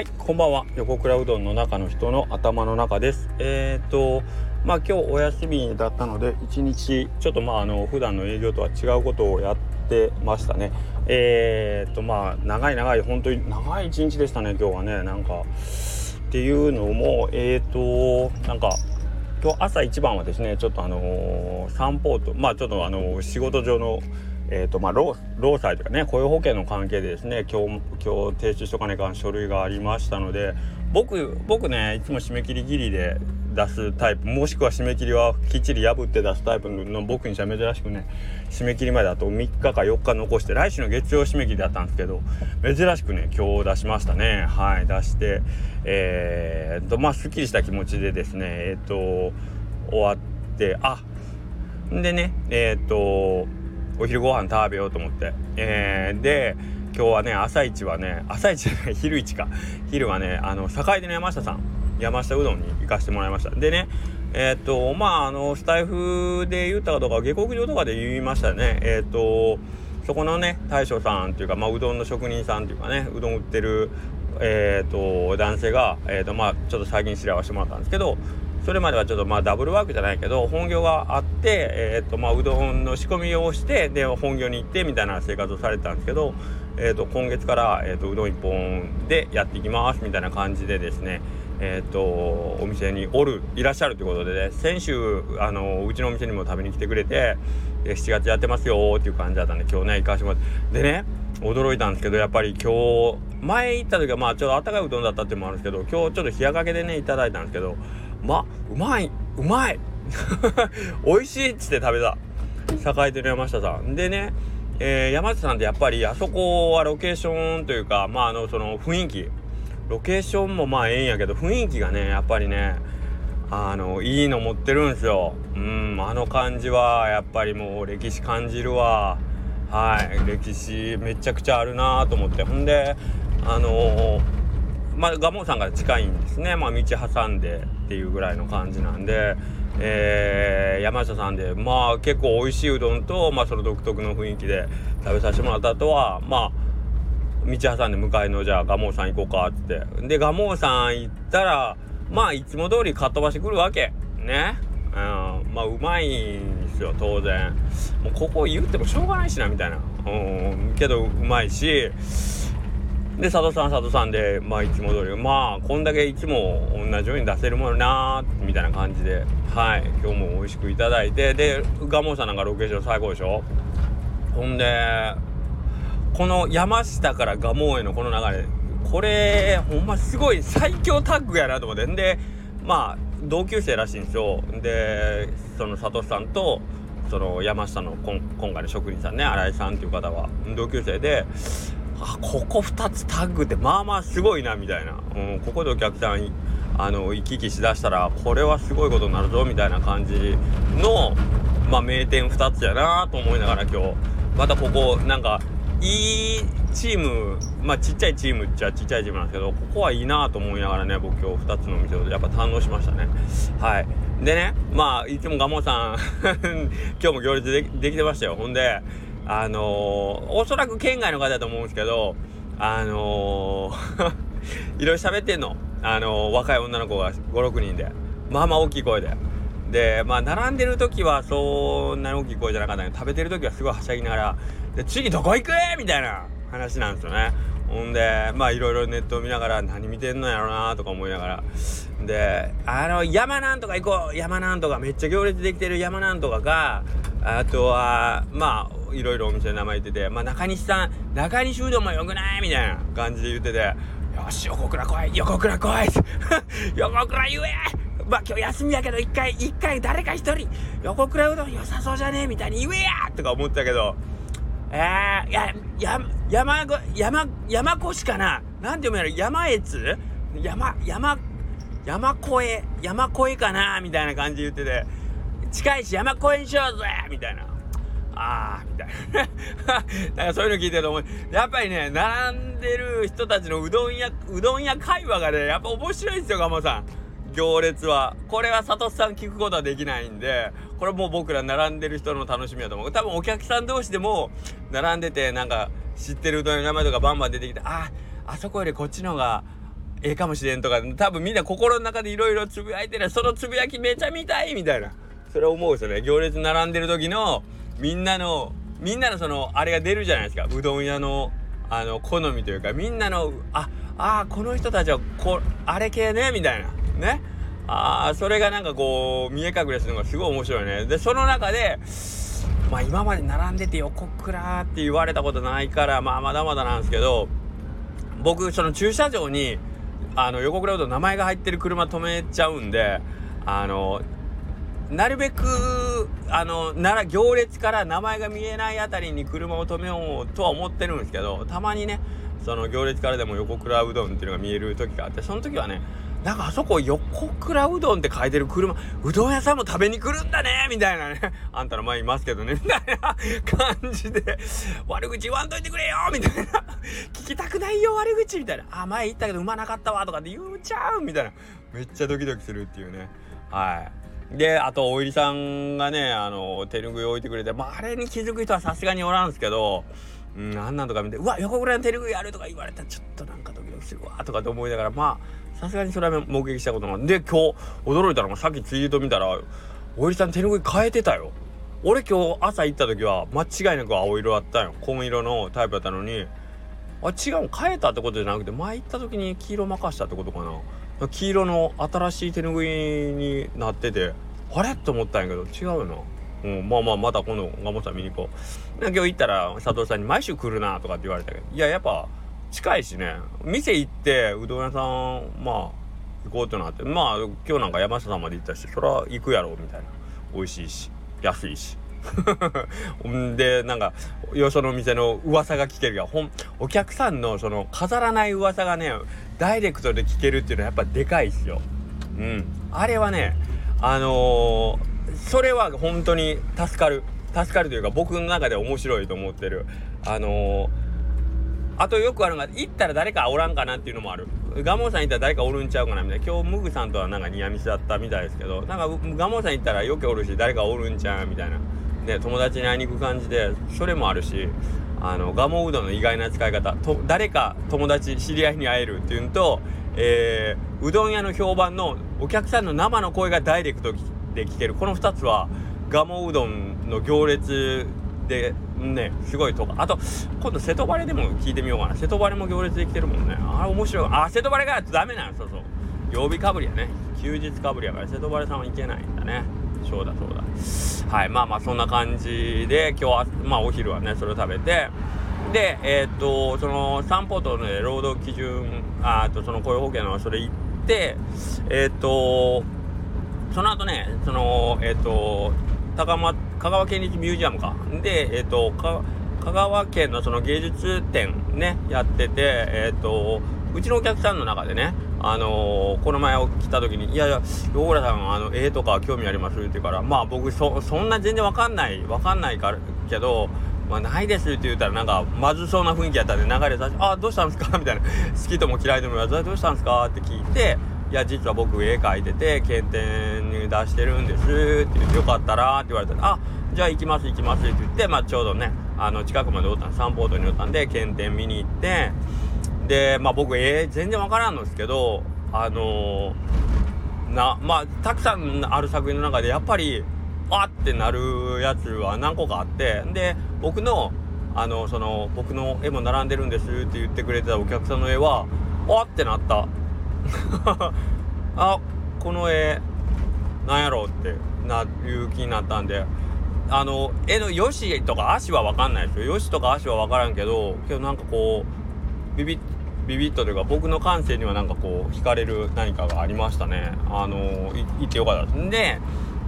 はい、こんばんは。横倉うどんの中の人の頭の中です。えっ、ー、と、まあ今日お休みだったので、一日ちょっとまああの普段の営業とは違うことをやってましたね。えっ、ー、とまあ長い長い本当に長い一日でしたね。今日はねなんかっていうのもえっ、ー、となんか今日朝一番はですねちょっとあの散歩とまあちょっとあの仕事上のえーとまあ、労労災とかね雇用保険の関係でですね今日今日提出しとかねかん書類がありましたので僕僕ねいつも締め切りギリで出すタイプもしくは締め切りはきっちり破って出すタイプの僕にしては珍しくね締め切りまであと3日か4日残して来週の月曜締め切りだったんですけど珍しくね今日出しましたね。はい出してえー、とまあすっきりした気持ちでですねえっ、と終わってあでねえっ、とお昼ご飯食べようと思って、えー、で今日はね朝一はね朝一じゃない 昼一か。昼はねあの坂出の山下さん。山下うどんに行かしてもらいました。でねえっ、とまああのスタイフで言ったかどうか下克上とかで言いましたね。えっ、とそこのね大将さんっていうか、まあ、うどんの職人さんっていうかねうどん売ってるえーと、男性が、えーとまあ、ちょっと最近知り合わせてもらったんですけどそれまではちょっとまあダブルワークじゃないけど本業があって、えーとまあ、うどんの仕込みをしてで本業に行ってみたいな生活をされてたんですけど、えー、と今月から、えー、とうどん1本でやっていきますみたいな感じでですねえーと、お店におるいらっしゃるということで、ね、先週あのうちのお店にも食べに来てくれて7月やってますよっていう感じだったんで今日ね行かしてもらって。でね驚いたんですけどやっぱり今日前行った時はまあちょっとあったかいうどんだったっていうのもあるんですけど今日ちょっと冷やかけでねいただいたんですけどまうまいうまい。美味しいっつって食べた。栄手の山下さん。でね、えー、山下さんってやっぱりあそこはロケーションというかまああのその雰囲気。ロケーションもまあええんやけど雰囲気がねやっぱりねあのいいの持ってるんですよ。うんあの感じはやっぱりもう歴史感じるわ。はい歴史めちゃくちゃあるなと思って。ほんであのーまあ、蒲生さんから近いんですね、まあ、道挟んでっていうぐらいの感じなんで、えー、山下さんでまあ結構美味しいうどんと、まあ、その独特の雰囲気で食べさせてもらった後はまあ道挟んで向かいのじゃあ蒲生さん行こうかって。で蒲生さん行ったらまあいつも通りかっ飛ばしてくるわけ。ね。うん。まあうまいんですよ当然。もうここ言ってもしょうがないしなみたいな。うん。けどうまいしで佐藤さん佐藤さんでまあいつも通りまあこんだけいつも同じように出せるものなーみたいな感じではい今日も美味しくいただいてで蒲生さんなんかロケーション最高でしょ？ほんでこの山下から蒲生へのこの流れこれほんますごい最強タッグやなと思ってんでまあ同級生らしいんですよ。でその佐藤さんとその山下の今回の職人さんね新井さんっていう方は同級生であここ2つタッグってまあまあすごいなみたいな、うん、ここでお客さんあの行き来しだしたらこれはすごいことになるぞみたいな感じの、まあ、名店2つやなと思いながら今日。またここなんかいいチームまあちっちゃいチームっちゃちっちゃいチームなんですけどここはいいなと思いながらね僕今日2つの店をやっぱ堪能しましたね。はい。でねまあいつも蒲生さん 今日も行列でできてましたよ。ほんであのー、おそらく県外の方だと思うんですけど、あのー、いろいろ喋ってんの。あのー、若い女の子が5、6人で。まあまあ大きい声で。で、まあ、並んでる時はそんなに大きい声じゃなかったけど、食べてる時はすごいはしゃぎながら、で、次どこ行く？みたいな話なんですよね。ほんで、まあいろいろネットを見ながら何見てんのやろなとか思いながら。で、あの、山なんとか行こう山なんとか、めっちゃ行列できてる山なんとかが、あとは、まあ、いろいろお店の名前言ってて、まあ、中西さん、中西うどんもよくないみたいな感じで言ってて、よし、横倉来い横倉来い。横倉言え。まあ今日休みやけど一回、一回誰か一人、横倉うどん良さそうじゃねえみたいに言えやとか思ったけど、えー、や、や、山、山、山越かな？なんて読むやろ？山越？山、山、山越？え、山越えかな？みたいな感じで言ってて、近いし山越えにしようぜ！みたいな。ああみたいな。なんかそういうの聞いてると思う。やっぱりね並んでる人たちのうどん屋うどん屋会話がねやっぱ面白いですよガモさん。行列は。これは佐藤さん聞くことはできないんでこれもう僕ら並んでる人の楽しみだと思う。多分お客さん同士でも並んでてなんか知ってるうどんの名前とかバンバン出てきてああそこよりこっちの方がええかもしれんとか多分みんな心の中でいろいろつぶやいてる。そのつぶやきめちゃ見たいみたいな。それ思うんですよね。行列並んでる時のみんなのみんなのそのあれが出るじゃないですか。うどん屋のあの好みというかみんなのああこの人たちはこあれ系ねみたいな。ね。ああそれがなんかこう見え隠れするのがすごい面白いね。でその中でまあ今まで並んでて横倉って言われたことないからまあまだまだなんですけど僕その駐車場にあの横倉うどん名前が入ってる車止めちゃうんであのなるべくあのなら行列から名前が見えないあたりに車を止めようとは思ってるんですけどたまにねその行列からでも横倉うどんっていうのが見える時があってその時はねなんかあそこ横倉うどんって書いてる車うどん屋さんも食べに来るんだねみたいなね。あんたの前いますけどね みたいな感じで悪口言わんといてくれよみたいな。聞きたくないよ悪口みたいな。あ前言ったけどうまなかったわとかって言うちゃうみたいな。めっちゃドキドキするっていうね。はい。であとおいりさんがねあの手拭い置いてくれて、まあ、あれに気づく人はさすがにおらんすけどうん、あんなんとか見て「うわ横倉の手拭いある」とか言われたらちょっとなんかドキドキするわとかって思いながらまあさすがにそれは目撃したことないで今日驚いたのがさっきツイート見たらおいりさん手拭い変えてたよ。俺今日朝行った時は間違いなく青色あったよ。紺色のタイプだったのに。あ違う変えたってことじゃなくて前行った時に黄色任したってことかな。黄色の新しい手ぬぐいになっててあれ？と思ったんやけど違うな。うん、まあまあまた今度ガモさん見に行こう。今日行ったら佐藤さんに毎週来るなとかって言われたけど。いややっぱ近いしね店行ってうどん屋さんまあ行こうってなってまあ今日なんか山下さんまで行ったしそら行くやろみたいな美味しいし安いしん でなんかよその店の噂が聞けるがほんお客さんのその飾らない噂がねダイレクトで聞けるっていうのはやっぱでかいっすよ。うん。あれはね、あのー、それは本当に助かる。助かるというか僕の中で面白いと思ってる。あのー、あとよくあるのが、行ったら誰かおらんかなっていうのもある。ガモさん行ったら誰かおるんちゃうかなみたいな。今日ムグさんとはなんかニアミスだったみたいですけど、なんかガモさん行ったらよくおるし、誰かおるんちゃうみたいな。ね、友達に会いに行く感じで、それもあるし、あのガモうどんの意外な使い方と誰か友達知り合いに会えるっていうのと、えー、うどん屋の評判のお客さんの生の声がダイレクトで聞けるこの2つはガモうどんの行列でねすごいとか。あと今度瀬戸バレでも聞いてみようかな。瀬戸バレも行列できてるもんね。あれ面白い。あ瀬戸バレがダメなのそうそう。曜日かぶりやね。休日かぶりやから瀬戸バレさんはいけないんだね。そうだそうだ。はいまあまあそんな感じで今日はまあお昼はねそれを食べて。でえー、っとその散歩とね労働基準あとその雇用保険のそれ行ってえー、っとその後ねそのえー、っと高松香川県立ミュージアムかでえっと香川県のその芸術展ねやっててえっとうちのお客さんの中でねあのー、この前来た時に「いやいや横倉さんあの絵とか興味あります」って言うからまあ僕そそんな全然わかんないわかんないからけどまあ、ないですって言ったらなんかまずそうな雰囲気やったんで流れさせて「あどうしたんですか? 」みたいな「好きとも嫌いとも言わずどうしたんですか?」って聞いて「いや実は僕絵描いてて検定に出してるんです」って言って「よかったら」って言われたら「あじゃあ行きます行きます」って言って、まあ、ちょうどねあの近くまでおったん散歩道におったんで検定見に行ってでまあ僕絵全然わからんのですけどあのー、なまあたくさんある作品の中でやっぱりあってなるやつは何個かあってで僕のあのその僕の絵も並んでるんですって言ってくれてたお客さんの絵はあってなった。あこの絵なんやろうってないう気になったんで。あの絵のよしとか足は分かんないですよよしとか足は分からんけどけどなんかこうビビビビッとというか僕の感性にはなんかこう惹かれる何かがありましたねあのいってよかったですんで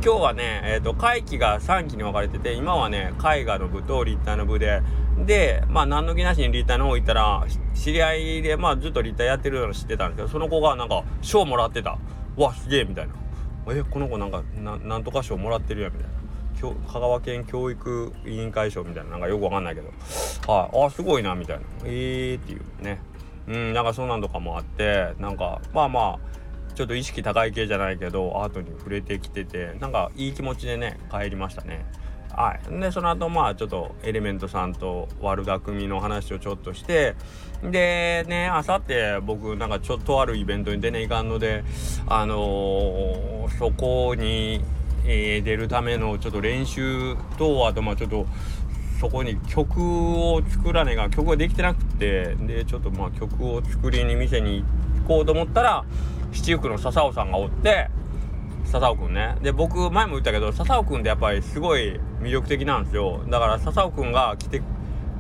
今日はね、えっ、ー、と、会期が3期に分かれてて、今はね、絵画の部と立体の部で、で、まあ、何の気なしに立体の方行ったら、知り合いで、まあ、ずっと立体やってるの知ってたんですけど、その子がなんか、賞もらってた。わ、すげえみたいな。え、この子なんか、ななんとか賞もらってるやん、みたいな。香川県教育委員会賞みたいな、なんかよくわかんないけど、はい、あ、すごいな、みたいな。えーっていうね。うん、なんかそんなんとかもあって、なんか、まあまあ、ちょっと意識高い系じゃないけどアートに触れてきててなんかいい気持ちでね帰りましたねはいでその後まあちょっとエレメントさんと悪巧みの話をちょっとしてでねあさって僕なんかちょっとあるイベントに出ねいかんのであのー、そこに、えー、出るためのちょっと練習とあとまあちょっとそこに曲を作らねえが曲ができてなくてでちょっとまあ曲を作りに店に行こうと思ったら七福の笹尾さんがおって笹尾くんね。で僕前も言ったけど笹尾くんってやっぱりすごい魅力的なんですよ。だから笹尾くんが来て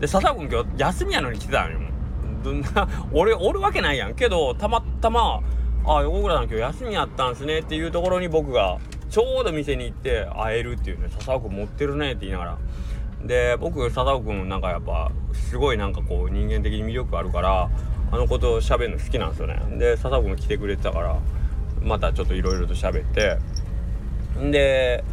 で笹尾くん今日休みやのに来てたんよ。俺おるわけないやん。けどたまたま「あ横倉さん今日休みやったんすね」っていうところに僕がちょうど店に行って会えるっていうね笹尾君持ってるねって言いながら。で僕笹尾君なんかやっぱすごいなんかこう人間的に魅力あるからあのこと喋るの好きなんですよね。で笹尾君来てくれてたからまたちょっといろいろと喋って。で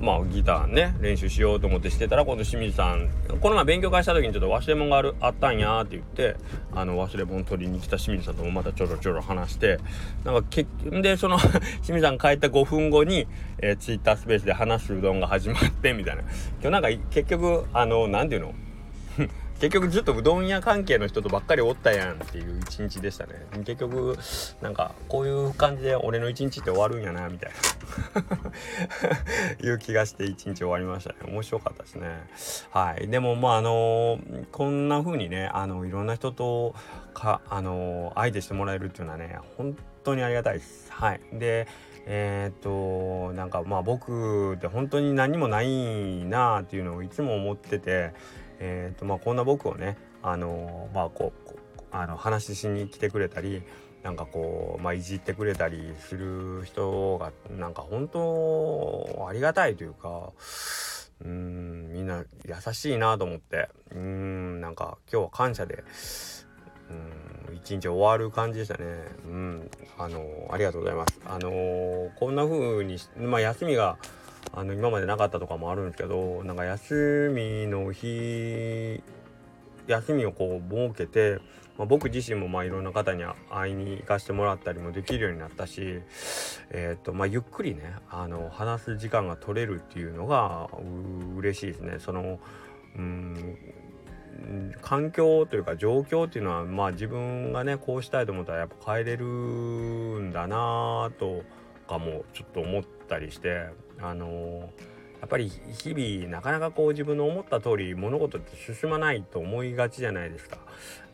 まあギターね練習しようと思ってしてたら今度清水さんこの前勉強会した時にちょっと忘れ物があるあったんやって言ってあの忘れ物取りに来た清水さんともまたちょろちょろ話してなんかけでその 清水さん帰った5分後に、えー、ツイッタースペースで話すうどんが始まってみたいな。今日なんか結局あの何て言うの？結局ずっとうどん屋関係の人とばっかりおったやんっていう一日でしたね。結局なんかこういう感じで俺の一日って終わるんやなみたいな。いう気がして一日終わりましたね。面白かったですね。はい。でもまああのー、こんな風にねあのいろんな人とかあのー、相手してもらえるっていうのはね本当にありがたいです。はい。でえ、っとなんかまあ僕って本当に何もないなあっていうのをいつも思っててえーとまあ、こんな僕をね、あのー、まあ、こうあの話しに来てくれたりなんかこう、まあ、いじってくれたりする人がなんか本当ありがたいというかうんみんな優しいなと思ってうんなんか今日は感謝でうん一日終わる感じでしたね。うんあのー、ありがとうございます。あのー、こんな風にまあ休みがあの今までなかったとかもあるんですけどなんか休みの日休みをこう設けて、まあ、僕自身もまあいろんな方に会いに行かせてもらったりもできるようになったし、えーとまあ、ゆっくりねあの話す時間が取れるっていうのがう嬉しいですね。そのうん環境というか状況っていうのはまあ自分がねこうしたいと思ったらやっぱ変えれるんだなとかもちょっと思ったりしてあのー、やっぱり日々なかなかこう自分の思った通り物事って進まないと思いがちじゃないですか。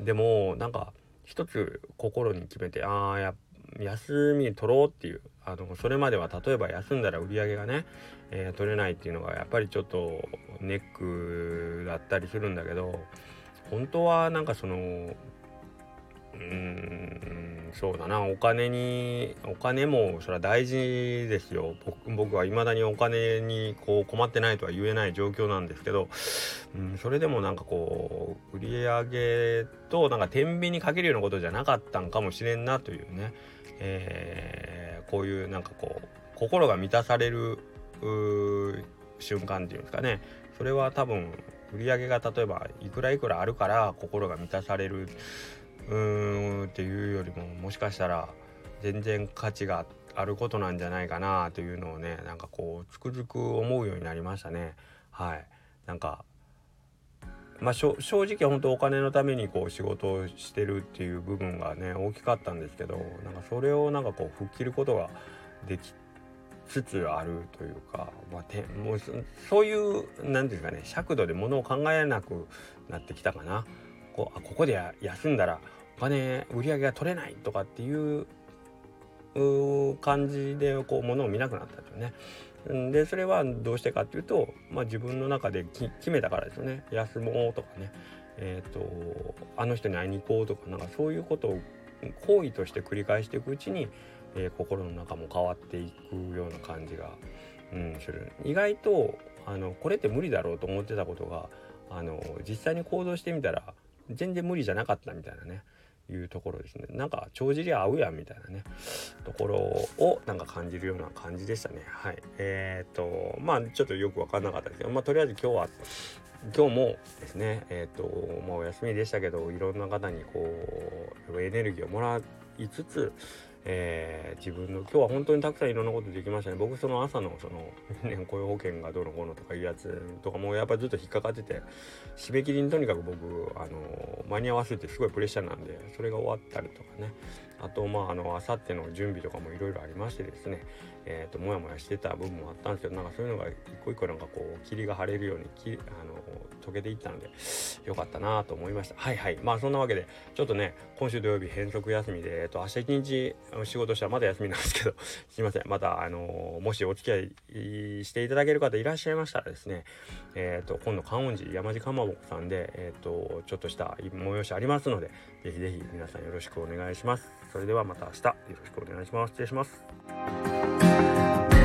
でもなんか一つ心に決めてああ休み取ろうっていうあのそれまでは例えば休んだら売り上げがね、えー、取れないっていうのがやっぱりちょっとネックだったりするんだけど本当はなんかそのうんそうだなお金にお金もそれは大事ですよ。僕は未だにお金にこう困ってないとは言えない状況なんですけど、うん、それでもなんかこう売り上げとなんか天秤にかけるようなことじゃなかったんかもしれんなというね、えー、こういうなんかこう心が満たされる瞬間っていうんですかね。それは多分売り上げが例えばいくらいくらあるから心が満たされる。うーんっていうよりももしかしたら全然価値があることなんじゃないかなというのをねなんかこうつくづく思うようになりましたねはいなんかまあ正直本当お金のためにこう仕事をしてるっていう部分がね大きかったんですけどなんかそれをなんかこう吹っ切ることができつつあるというか、まあ、てもうそういう何て言うんですかね尺度でものを考えなくなってきたかな。こあここで休んだらお金売り上げが取れないとかっていう感じでこう物を見なくなったとね。でそれはどうしてかっていうと、まあ、自分の中で決めたからですよね。休もうとかね。えっ、ー、とあの人に会いに行こうとかなんかそういうことを行為として繰り返していくうちに、えー、心の中も変わっていくような感じが、うん、する。意外とあのこれって無理だろうと思ってたことがあの実際に行動してみたら全然無理じゃなかったみたいなね。いうところですね。なんか帳尻合うやんみたいなね。ところをなんか感じるような感じでしたね。はい。えっ、ー、とまあちょっとよく分かんなかったですけどまあとりあえず今日は今日もですねえっ、とまあお休みでしたけどいろんな方にこうエネルギーをもらいつつえー、自分の今日は本当にたくさんいろんなことできましたね。僕その朝のその年 雇用保険がどうのこうのとかいうやつとかもやっぱずっと引っかかってて締め切りにとにかく僕あの間に合わせてすごいプレッシャーなんでそれが終わったりとかね。あとまああの明後日の準備とかもいろいろありましてですね。えーと、もやもやしてた部分もあったんですけどなんかそういうのが一個一個なんかこう霧が晴れるようにきあの溶けていったのでよかったなと思いました。はいはい。まあそんなわけでちょっとね今週土曜日変則休みで、えーと、明日一日仕事したらまだ休みなんですけど すいません。またあのもしお付き合いしていただける方いらっしゃいましたらですねえっ、ー、と今度観音寺山地かまぼこさんでえっ、ー、とちょっとした催しありますのでぜひぜひ皆さんよろしくお願いします。それではまた明日よろしくお願いします。失礼します。